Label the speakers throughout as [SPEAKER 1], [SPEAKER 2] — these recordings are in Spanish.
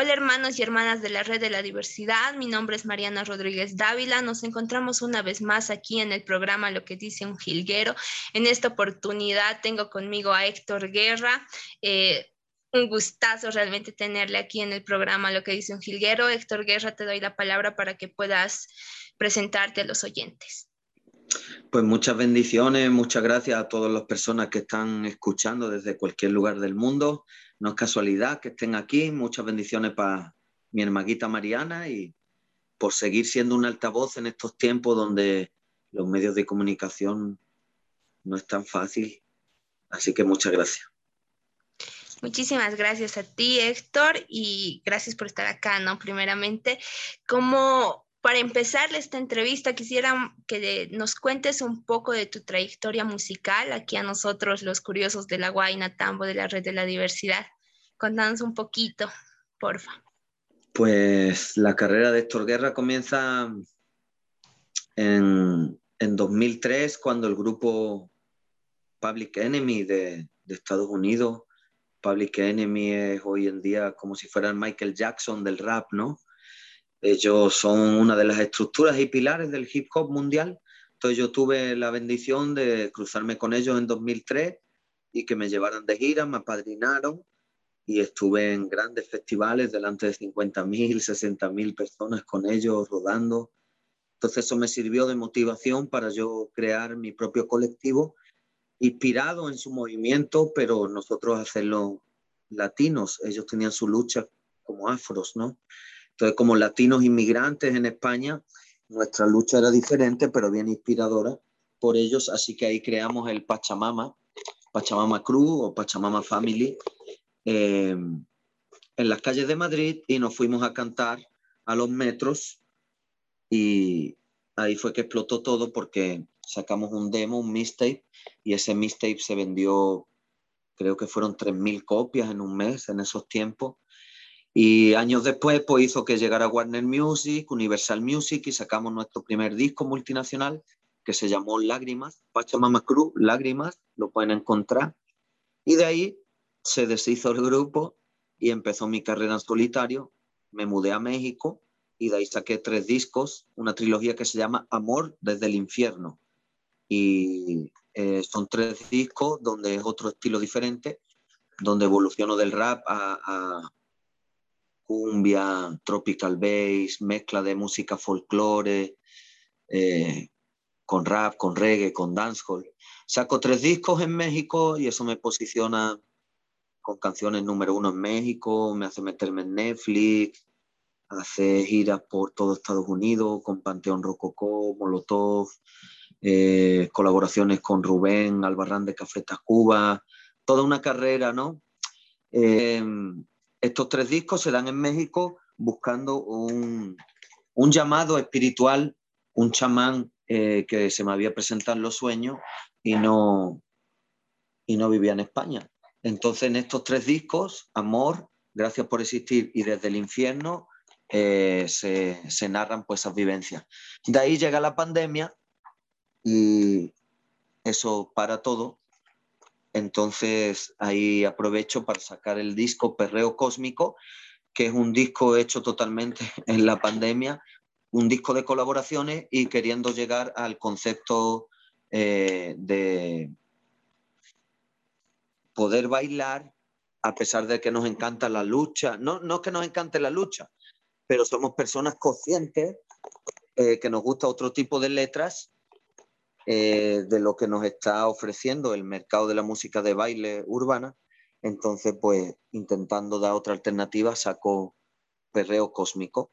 [SPEAKER 1] Hola hermanos y hermanas de la Red de la Diversidad, mi nombre es Mariana Rodríguez Dávila, nos encontramos una vez más aquí en el programa Lo que dice un jilguero. En esta oportunidad tengo conmigo a Héctor Guerra. Eh, un gustazo realmente tenerle aquí en el programa Lo que dice un jilguero. Héctor Guerra, te doy la palabra para que puedas presentarte a los oyentes.
[SPEAKER 2] Pues muchas bendiciones, muchas gracias a todas las personas que están escuchando desde cualquier lugar del mundo. No es casualidad que estén aquí. Muchas bendiciones para mi hermaguita Mariana y por seguir siendo un altavoz en estos tiempos donde los medios de comunicación no es tan fácil. Así que muchas gracias.
[SPEAKER 1] Muchísimas gracias a ti, Héctor, y gracias por estar acá, ¿no? Primeramente, como para empezar esta entrevista, quisiera que nos cuentes un poco de tu trayectoria musical, aquí a nosotros, los curiosos de la Guaina Tambo, de la Red de la Diversidad. Contanos un poquito, porfa.
[SPEAKER 2] Pues la carrera de Héctor Guerra comienza en, en 2003, cuando el grupo Public Enemy de, de Estados Unidos Public Enemy es hoy en día como si fueran Michael Jackson del rap, ¿no? Ellos son una de las estructuras y pilares del hip hop mundial. Entonces yo tuve la bendición de cruzarme con ellos en 2003 y que me llevaran de gira, me apadrinaron y estuve en grandes festivales delante de 50.000, 60.000 personas con ellos rodando. Entonces eso me sirvió de motivación para yo crear mi propio colectivo inspirado en su movimiento, pero nosotros hacerlo latinos. Ellos tenían su lucha como afros, ¿no? Entonces, como latinos inmigrantes en España, nuestra lucha era diferente, pero bien inspiradora por ellos, así que ahí creamos el Pachamama, Pachamama Crew o Pachamama Family, em, en las calles de Madrid y nos fuimos a cantar a los metros y ahí fue que explotó todo porque sacamos un demo, un mixtape, y ese mixtape se vendió, creo que fueron 3.000 copias en un mes en esos tiempos. Y años después, pues hizo que llegara Warner Music, Universal Music, y sacamos nuestro primer disco multinacional que se llamó Lágrimas, Pachamama Cruz, Lágrimas, lo pueden encontrar. Y de ahí se deshizo el grupo y empezó mi carrera en solitario. Me mudé a México y de ahí saqué tres discos, una trilogía que se llama Amor desde el infierno, y eh, son tres discos donde es otro estilo diferente, donde evoluciono del rap a, cumbia, tropical bass, mezcla de música folclore, eh, con rap, con reggae, con dancehall. Saco tres discos en México y eso me posiciona con canciones número uno en México, me hace meterme en Netflix, hace giras por todo Estados Unidos con Panteón Rococó, Molotov, eh, colaboraciones con Rubén Albarrán de Café Tacuba, toda una carrera, ¿no? Eh, estos tres discos se dan en México buscando un, llamado espiritual, un chamán eh, que se me había presentado en los sueños y no, y no vivía en España. Entonces en estos tres discos, Amor, Gracias por existir y Desde el infierno, se, se, narran pues esas vivencias. De ahí llega la pandemia y eso para todo. Entonces ahí aprovecho para sacar el disco Perreo Cósmico, que es un disco hecho totalmente en la pandemia, un disco de colaboraciones y queriendo llegar al concepto eh, de poder bailar a pesar de que nos encanta la lucha. No, no que nos encante la lucha, pero somos personas conscientes eh, que nos gusta otro tipo de letras eh, de lo que nos está ofreciendo el mercado de la música de baile urbana. Entonces, pues intentando dar otra alternativa, sacó Perreo Cósmico.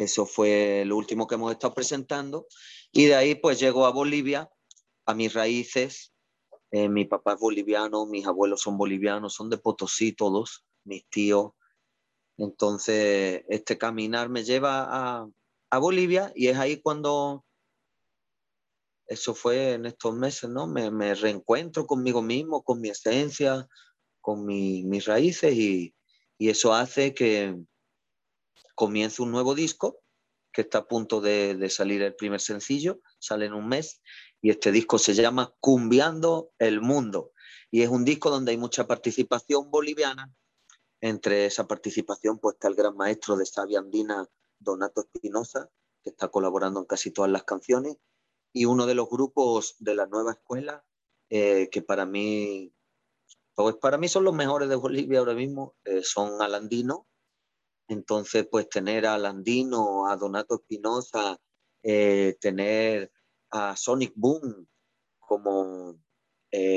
[SPEAKER 2] Eso fue lo último que hemos estado presentando. Y de ahí, pues llego a Bolivia, a mis raíces. Eh, mi papá es boliviano, mis abuelos son bolivianos, son de Potosí todos, mis tíos. Entonces, este caminar me lleva a, a Bolivia y es ahí cuando eso fue en estos meses, ¿no? Me, reencuentro conmigo mismo, con mi esencia, con mis raíces y, eso hace que comience un nuevo disco que está a punto de, salir el primer sencillo, sale en un mes y este disco se llama Cumbiando el Mundo. Y es un disco donde hay mucha participación boliviana, Entre esa participación pues está el gran maestro de Sabia Andina, Donato Espinosa, que está colaborando en casi todas las canciones, y uno de los grupos de la nueva escuela, eh, que para mí, pues para mí son los mejores de Bolivia ahora mismo, eh, son Alandino. Entonces, pues tener a Alandino, a Donato Espinosa, eh, tener a Sonic Boom como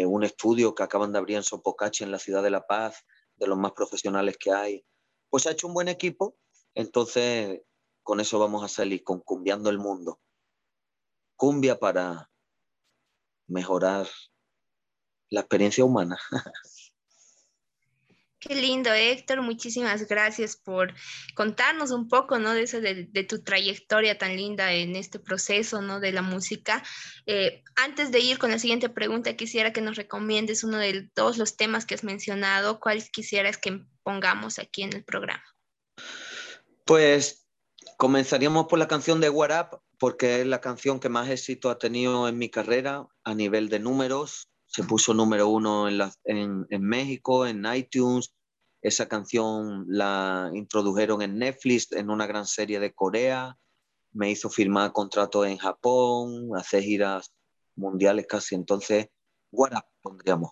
[SPEAKER 2] un estudio que acaban de abrir en Sopocachi, en la ciudad de La Paz, de los más profesionales que hay, pues ha hecho un buen equipo. Entonces, con eso vamos a salir, con Cumbiando el Mundo. Cumbia para mejorar la experiencia humana.
[SPEAKER 1] Qué lindo, Héctor. Muchísimas gracias por contarnos un poco, ¿no? De, eso, de, tu trayectoria tan linda en este proceso, ¿no? De la música. Eh, antes de ir con la siguiente pregunta, quisiera que nos recomiendes uno de todos los temas que has mencionado. ¿Cuáles quisieras que pongamos aquí en el programa?
[SPEAKER 2] Pues Comenzaríamos por la canción de What Up, porque es la canción que más éxito ha tenido en mi carrera a nivel de números. Se puso número uno en, México, en iTunes. Esa canción la introdujeron en Netflix, en una gran serie de Corea. Me hizo firmar contratos en Japón, hacer giras mundiales casi. Entonces, Up pondríamos.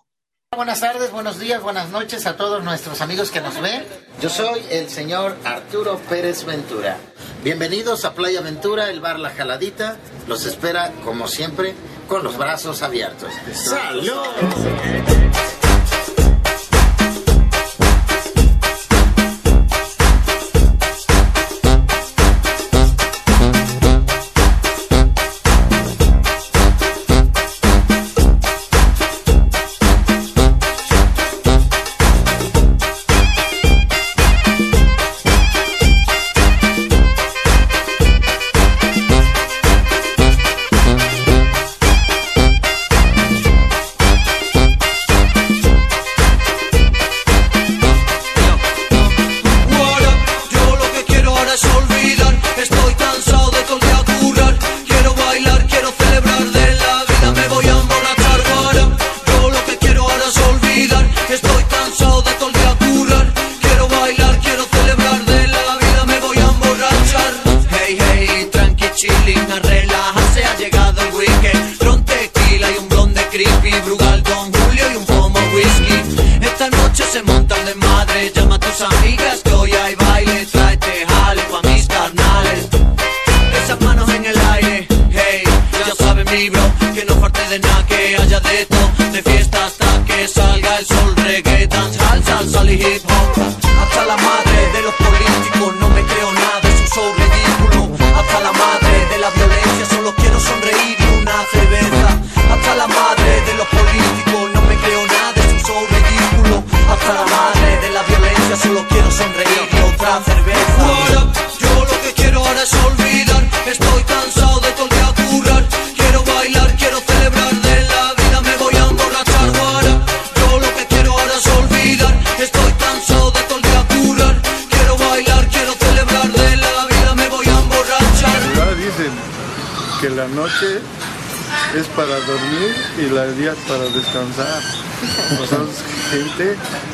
[SPEAKER 3] Buenas tardes, buenos días, buenas noches a todos nuestros amigos que nos ven. Yo soy el señor Arturo Pérez Ventura. Bienvenidos a Playa Ventura, el bar La Jaladita. Los espera, como siempre, con los brazos abiertos. ¡Salud!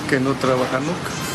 [SPEAKER 4] Que no trabaja nunca.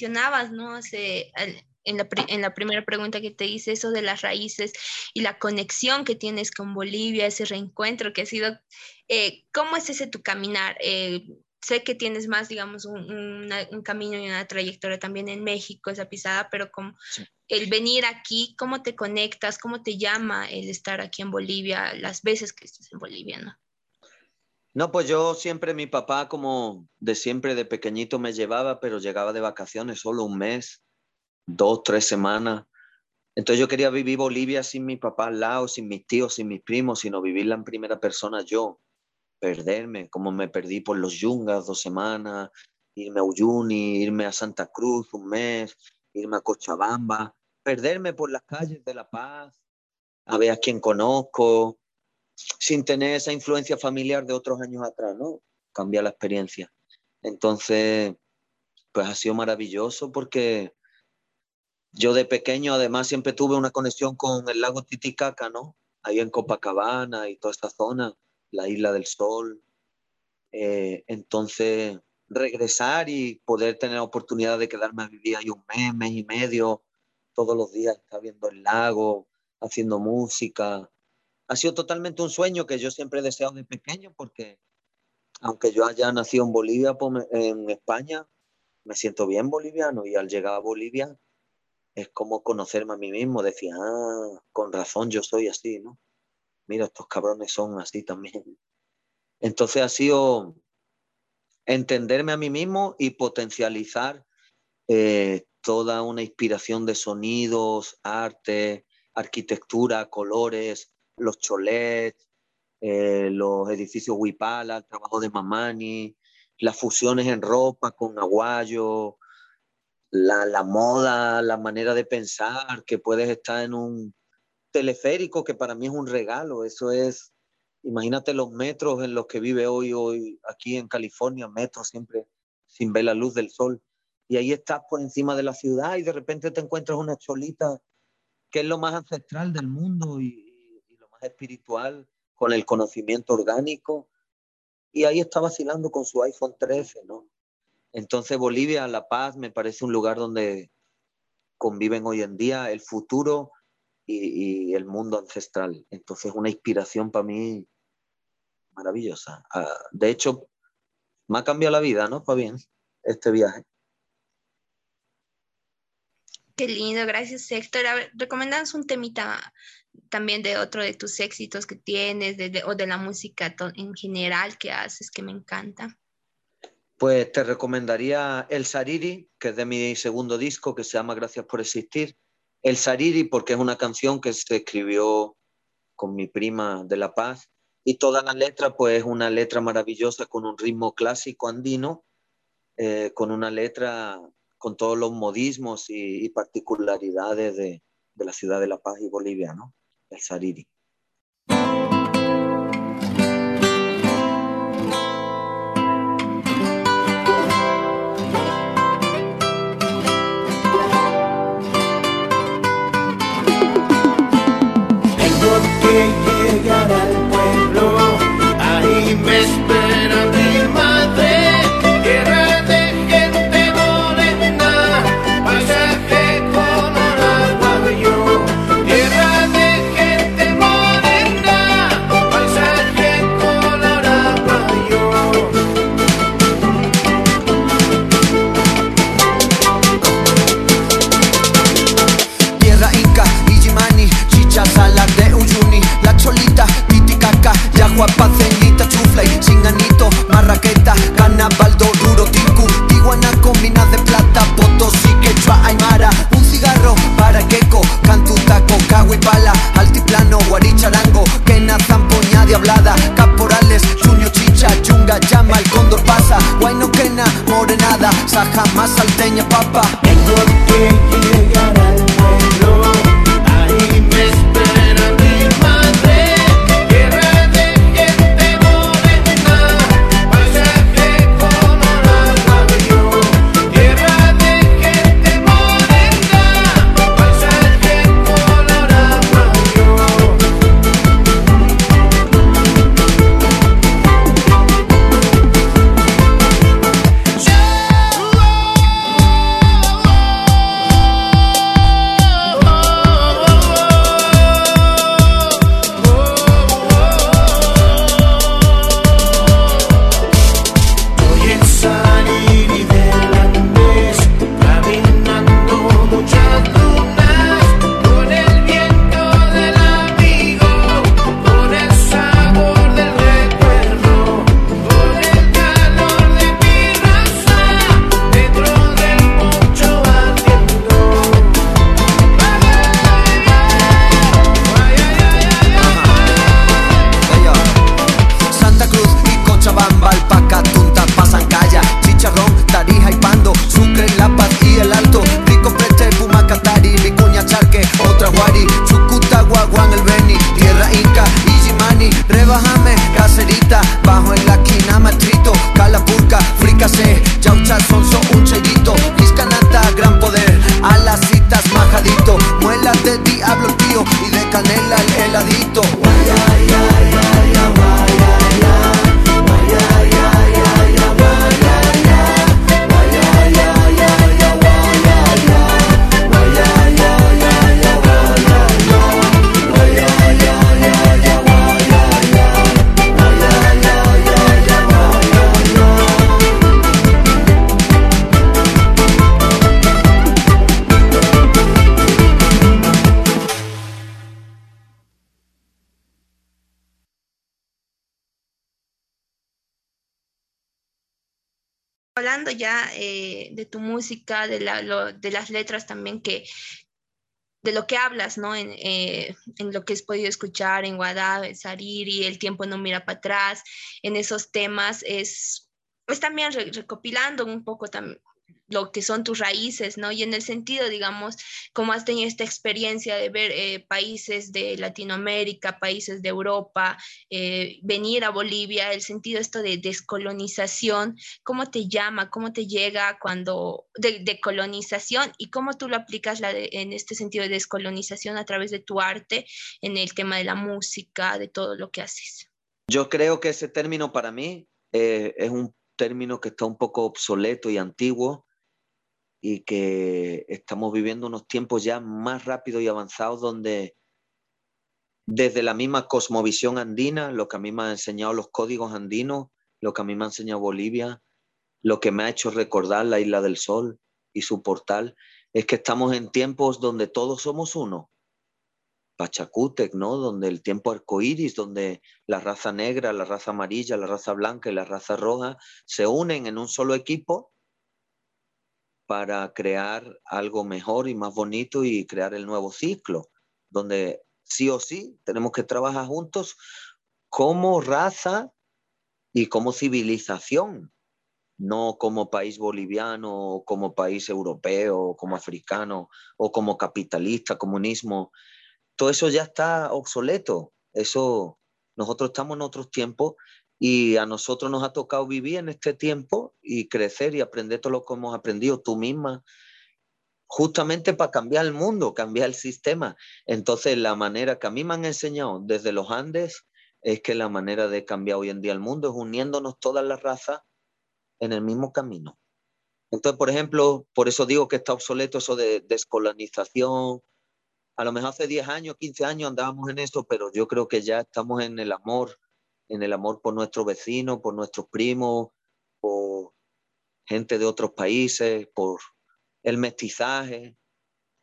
[SPEAKER 1] Mencionabas, ¿no? Hace, en la, en la, primera pregunta que te hice, eso de las raíces y la conexión que tienes con Bolivia, ese reencuentro que ha sido, eh, ¿cómo es ese tu caminar? Eh, sé que tienes más, digamos, un, un, camino y una trayectoria también en México, esa pisada, pero como el venir aquí, ¿cómo te conectas? ¿Cómo te llama el estar aquí en Bolivia las veces que estás en Bolivia, no?
[SPEAKER 2] No, pues yo siempre, mi papá como de siempre de pequeñito me llevaba, pero llegaba de vacaciones solo un mes, dos, tres semanas. Entonces yo quería vivir Bolivia sin mi papá al lado, sin mis tíos, sin mis primos, sino vivirla en primera persona yo perderme, como me perdí por los Yungas dos semanas, irme a Uyuni, irme a Santa Cruz un mes, irme a Cochabamba, perderme por las calles de La Paz, a ver a quién conozco, sin tener esa influencia familiar de otros años atrás, ¿no? Cambia la experiencia. Entonces, pues ha sido maravilloso porque yo de pequeño además siempre tuve una conexión con el lago Titicaca, ¿no? Ahí en Copacabana y toda esta zona la Isla del Sol. Eh, entonces, regresar y poder tener la oportunidad de quedarme a vivir ahí un mes, mes y medio, todos los días, estar viendo el lago, haciendo música. Ha sido totalmente un sueño que yo siempre he deseado de pequeño porque aunque yo haya nacido en Bolivia, pues, en España, me siento bien boliviano y al llegar a Bolivia es como conocerme a mí mismo, decía, ah, con razón yo soy así, ¿no? mira, estos cabrones son así también. Entonces ha sido entenderme a mí mismo y potencializar eh, toda una inspiración de sonidos, arte, arquitectura, colores, los cholets, eh, los edificios Huipala, el trabajo de Mamani, las fusiones en ropa con aguayo, la, la moda, la manera de pensar, que puedes estar en un, teleférico que para mí es un regalo. Eso es, imagínate los metros en los que vive hoy, hoy aquí en California, metros siempre sin ver la luz del sol. Y ahí estás por encima de la ciudad y de repente te encuentras una cholita que es lo más ancestral del mundo y, espiritual, con el conocimiento orgánico. Y ahí está vacilando con su iPhone 13, ¿no? Entonces Bolivia, La Paz, me parece un lugar donde conviven hoy en día el futuro y, el mundo ancestral. Entonces, una inspiración para mí maravillosa. Ah, de hecho, me ha cambiado la vida, ¿no? Para bien, este viaje.
[SPEAKER 1] Qué lindo, gracias Héctor. A ver, un temita también de otro de tus éxitos que tienes o de la música en general que haces, que me encanta.
[SPEAKER 2] Pues te recomendaría El Sariri, que es de mi segundo disco, que se llama Gracias por existir. El Sariri, porque es una canción que se escribió con mi prima de La Paz, y toda la letra, pues es una letra maravillosa con un ritmo clásico andino, eh, con una letra con todos los modismos y, particularidades de, de, la ciudad de La Paz y Bolivia, ¿no? El Sariri.
[SPEAKER 1] respaldo eh, de tu música, de, la, de las letras también que, de lo que hablas, ¿no? En, eh, en, lo que has podido escuchar en Guadalajara, en Sariri, El tiempo no mira para atrás, en esos temas, es, pues también recopilando un poco también lo que son tus raíces, ¿no? Y en el sentido, digamos, como has tenido esta experiencia de ver eh, países de Latinoamérica, países de Europa, eh, venir a Bolivia, el sentido esto de descolonización, ¿cómo te llama, cómo te llega cuando, de, colonización y cómo tú lo aplicas en este sentido de descolonización a través de tu arte, en el tema de la música, de todo lo que haces?
[SPEAKER 2] Yo creo que ese término para mí eh, es un término que está un poco obsoleto y antiguo y que estamos viviendo unos tiempos ya más rápidos y avanzados donde desde la misma cosmovisión andina, lo que a mí me han enseñado los códigos andinos, lo que a mí me ha enseñado Bolivia, lo que me ha hecho recordar la Isla del Sol y su portal, es que estamos en tiempos donde todos somos uno. Pachacútec, ¿no? Donde el tiempo arcoíris, donde la raza negra, la raza amarilla, la raza blanca y la raza roja se unen en un solo equipo para crear algo mejor y más bonito y crear el nuevo ciclo, donde sí o sí tenemos que trabajar juntos como raza y como civilización, no como país boliviano, como país europeo, como africano o como capitalista, comunismo. Todo eso ya está obsoleto. Eso, nosotros estamos en otros tiempos y a nosotros nos ha tocado vivir en este tiempo y crecer y aprender todo lo que hemos aprendido tú misma, justamente para cambiar el mundo, cambiar el sistema. Entonces, la manera que a mí me han enseñado desde los Andes es que la manera de cambiar hoy en día el mundo es uniéndonos todas las razas en el mismo camino. Entonces, por ejemplo, por eso digo que está obsoleto eso de descolonización. A lo mejor hace 10 años, 15 años andábamos en eso, pero yo creo que ya estamos en el amor en el amor por nuestros vecinos, por nuestros primos, por gente de otros países, por el mestizaje,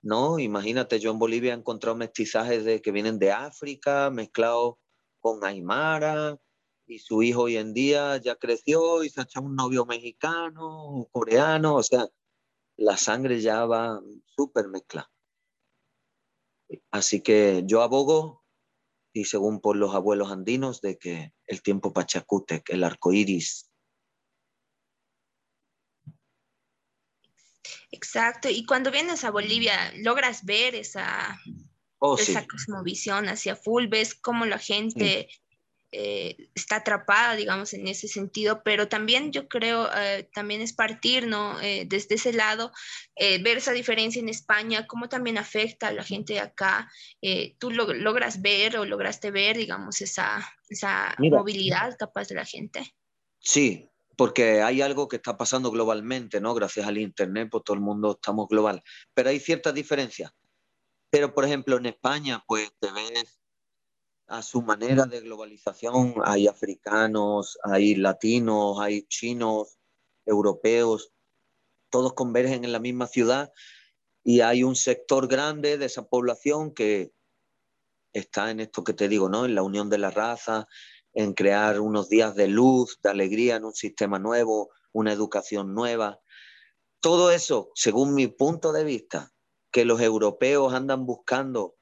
[SPEAKER 2] ¿no? Imagínate, yo en Bolivia he encontrado mestizajes de, que vienen de África, mezclados con Aymara, y su hijo hoy en día ya creció y se ha hecho un novio mexicano, coreano, o sea, la sangre ya va súper mezclada. Así que yo abogo y según por los abuelos andinos, de que el tiempo Pachacútec, el arco iris.
[SPEAKER 1] Exacto, y cuando vienes a Bolivia, logras ver esa, oh, esa cosmovisión hacia full, ves cómo la gente eh, está atrapada, digamos, en ese sentido, pero también yo creo, eh, también es partir, ¿no? Eh, desde ese lado, ver esa diferencia en España, cómo también afecta a la gente de acá. ¿Tú lo, logras ver o lograste ver, digamos, esa, esa movilidad capaz de la gente?
[SPEAKER 2] Sí, porque hay algo que está pasando globalmente, ¿no? Gracias al Internet, pues todo el mundo estamos global, pero hay ciertas diferencias. Pero, por ejemplo, en España, pues te ves a su manera de globalización. Hay africanos, hay latinos, hay chinos, europeos, todos convergen en la misma ciudad y hay un sector grande de esa población que está en esto que te digo, ¿no? En la unión de la raza, en crear unos días de luz, de alegría en un sistema nuevo, una educación nueva. Todo eso, según mi punto de vista, que los europeos andan buscando,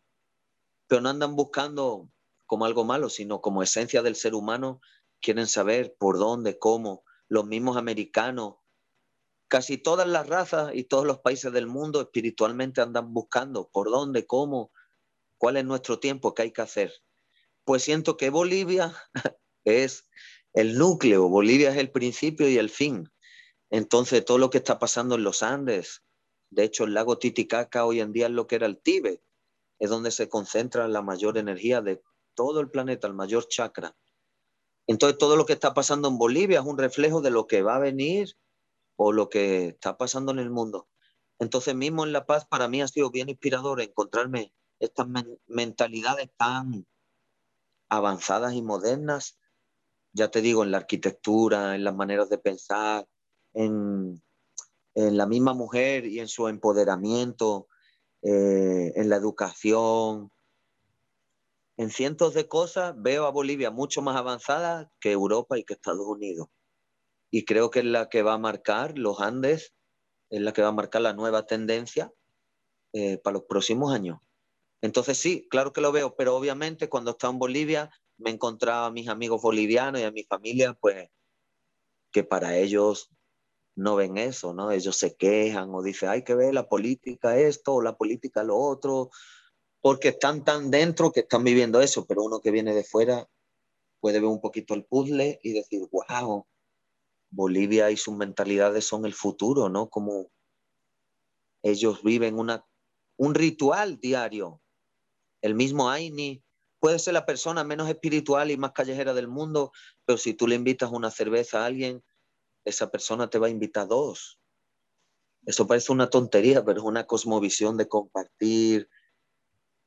[SPEAKER 2] pero no andan buscando como algo malo, sino como esencia del ser humano, quieren saber por dónde, cómo. Los mismos americanos, casi todas las razas y todos los países del mundo espiritualmente andan buscando por dónde, cómo, cuál es nuestro tiempo, qué hay que hacer. Pues siento que Bolivia es el núcleo, Bolivia es el principio y el fin. Entonces, todo lo que está pasando en los Andes, de hecho, el lago Titicaca hoy en día es lo que era el Tíbet, es donde se concentra la mayor energía de todo el planeta, el mayor chakra. Entonces todo lo que está pasando en Bolivia es un reflejo de lo que va a venir o lo que está pasando en el mundo. Entonces mismo en La Paz para mí ha sido bien inspirador encontrarme estas mentalidades tan avanzadas y modernas, ya te digo, en la arquitectura, en las maneras de pensar, en, la misma mujer y en su empoderamiento, eh, en la educación, en cientos de cosas veo a Bolivia mucho más avanzada que Europa y que Estados Unidos. y creo que es la que va a marcar los Andes, es la que va a marcar la nueva tendencia eh, para los próximos años. Entonces sí, claro que lo veo, pero obviamente cuando estaba en Bolivia me encontraba a mis amigos bolivianos y a mi familia, pues que para ellos no ven eso, ¿no? Ellos se quejan o dicen, hay que ver la política esto o la política lo otro, porque están tan dentro que están viviendo eso, pero uno que viene de fuera puede ver un poquito el puzzle y decir, wow, Bolivia y sus mentalidades son el futuro, ¿no? Como ellos viven una, un ritual diario. El mismo Aini puede ser la persona menos espiritual y más callejera del mundo, pero si tú le invitas una cerveza a alguien, esa persona te va a invitar dos. Eso parece una tontería, pero es una cosmovisión de compartir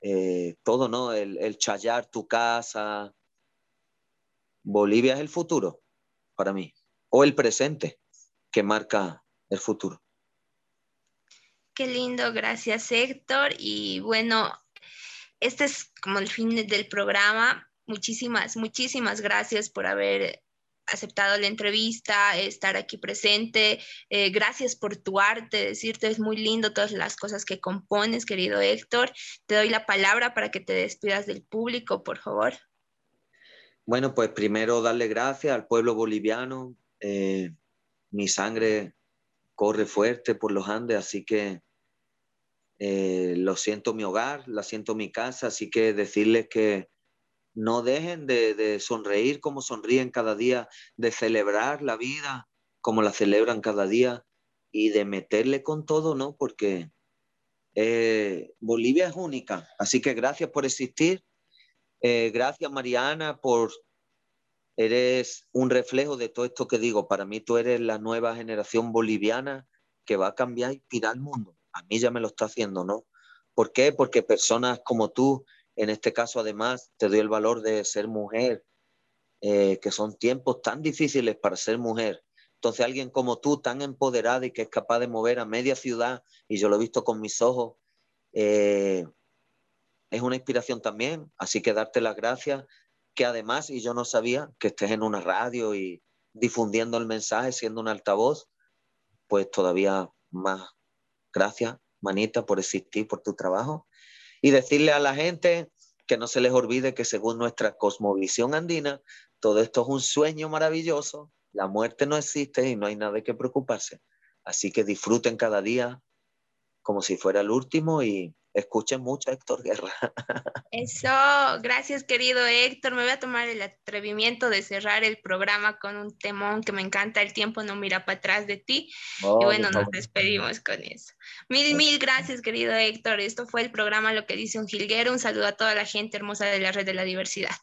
[SPEAKER 2] eh, todo, ¿no? El, el chayar tu casa. Bolivia es el futuro para mí, o el presente que marca el futuro.
[SPEAKER 1] Qué lindo, gracias Héctor. Y bueno, este es como el fin del programa. Muchísimas, muchísimas gracias por haber aceptado la entrevista, estar aquí presente. Eh, gracias por tu arte, decirte es muy lindo todas las cosas que compones, querido Héctor. Te doy la palabra para que te despidas del público, por favor.
[SPEAKER 2] Bueno, pues primero darle gracias al pueblo boliviano. Eh, mi sangre corre fuerte por los Andes, así que eh, lo siento mi hogar, la siento mi casa, así que decirles que no dejen de, sonreír como sonríen cada día, de celebrar la vida como la celebran cada día y de meterle con todo, ¿no? Porque eh, Bolivia es única, así que gracias por existir, eh, gracias Mariana por, eres un reflejo de todo esto que digo, para mí tú eres la nueva generación boliviana que va a cambiar y tirar el mundo, a mí ya me lo está haciendo, ¿no? ¿Por qué? Porque personas como tú en este caso, además, te doy el valor de ser mujer, eh, que son tiempos tan difíciles para ser mujer. Entonces, alguien como tú, tan empoderada y que es capaz de mover a media ciudad, y yo lo he visto con mis ojos, eh, es una inspiración también. Así que darte las gracias, que además, y yo no sabía que estés en una radio y difundiendo el mensaje, siendo un altavoz, pues todavía más gracias, manita, por existir, por tu trabajo y decirle a la gente que no se les olvide que según nuestra cosmovisión andina, todo esto es un sueño maravilloso, la muerte no existe y no hay nada de qué preocuparse. Así que disfruten cada día como si fuera el último y escuchen mucho a Héctor Guerra.
[SPEAKER 1] Eso, gracias querido Héctor. Me voy a tomar el atrevimiento de cerrar el programa con un temón que me encanta, El tiempo no mira para atrás de ti. y bueno, nos despedimos con eso. Mil, mil gracias querido Héctor. Esto fue el programa Lo que dice un jilguero. Un saludo a toda la gente hermosa de la red de la diversidad.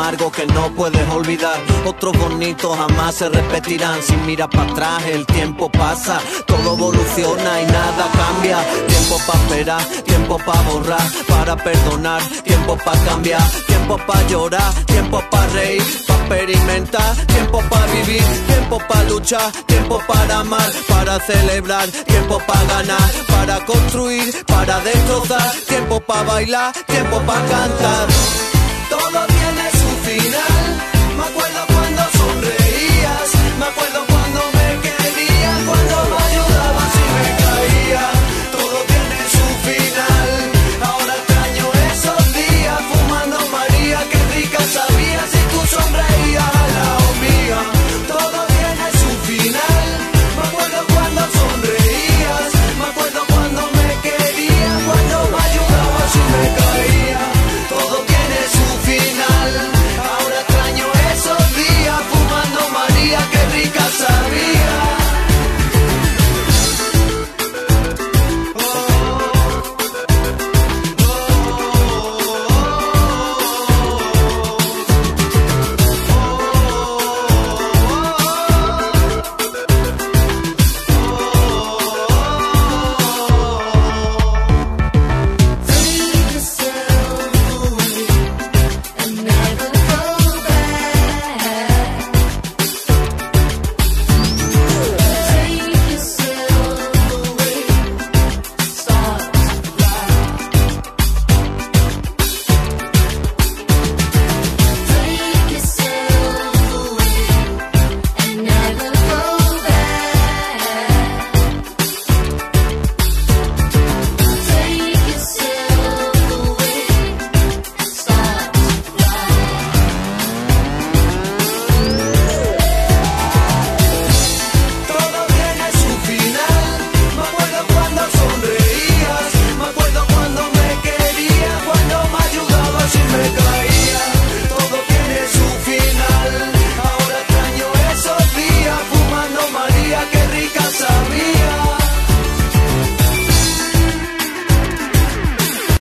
[SPEAKER 5] Amargos que no puedes olvidar. Otros bonitos jamás se repetirán. Si miras para atrás, el tiempo pasa. Todo evoluciona y nada cambia. Tiempo para esperar, tiempo para borrar, para perdonar, tiempo para cambiar, tiempo para llorar, tiempo para reír, para experimentar, tiempo para vivir, tiempo para luchar, tiempo para amar, para celebrar, tiempo para ganar, para construir, para destrozar, tiempo para bailar, tiempo para cantar todo final, me acuerdo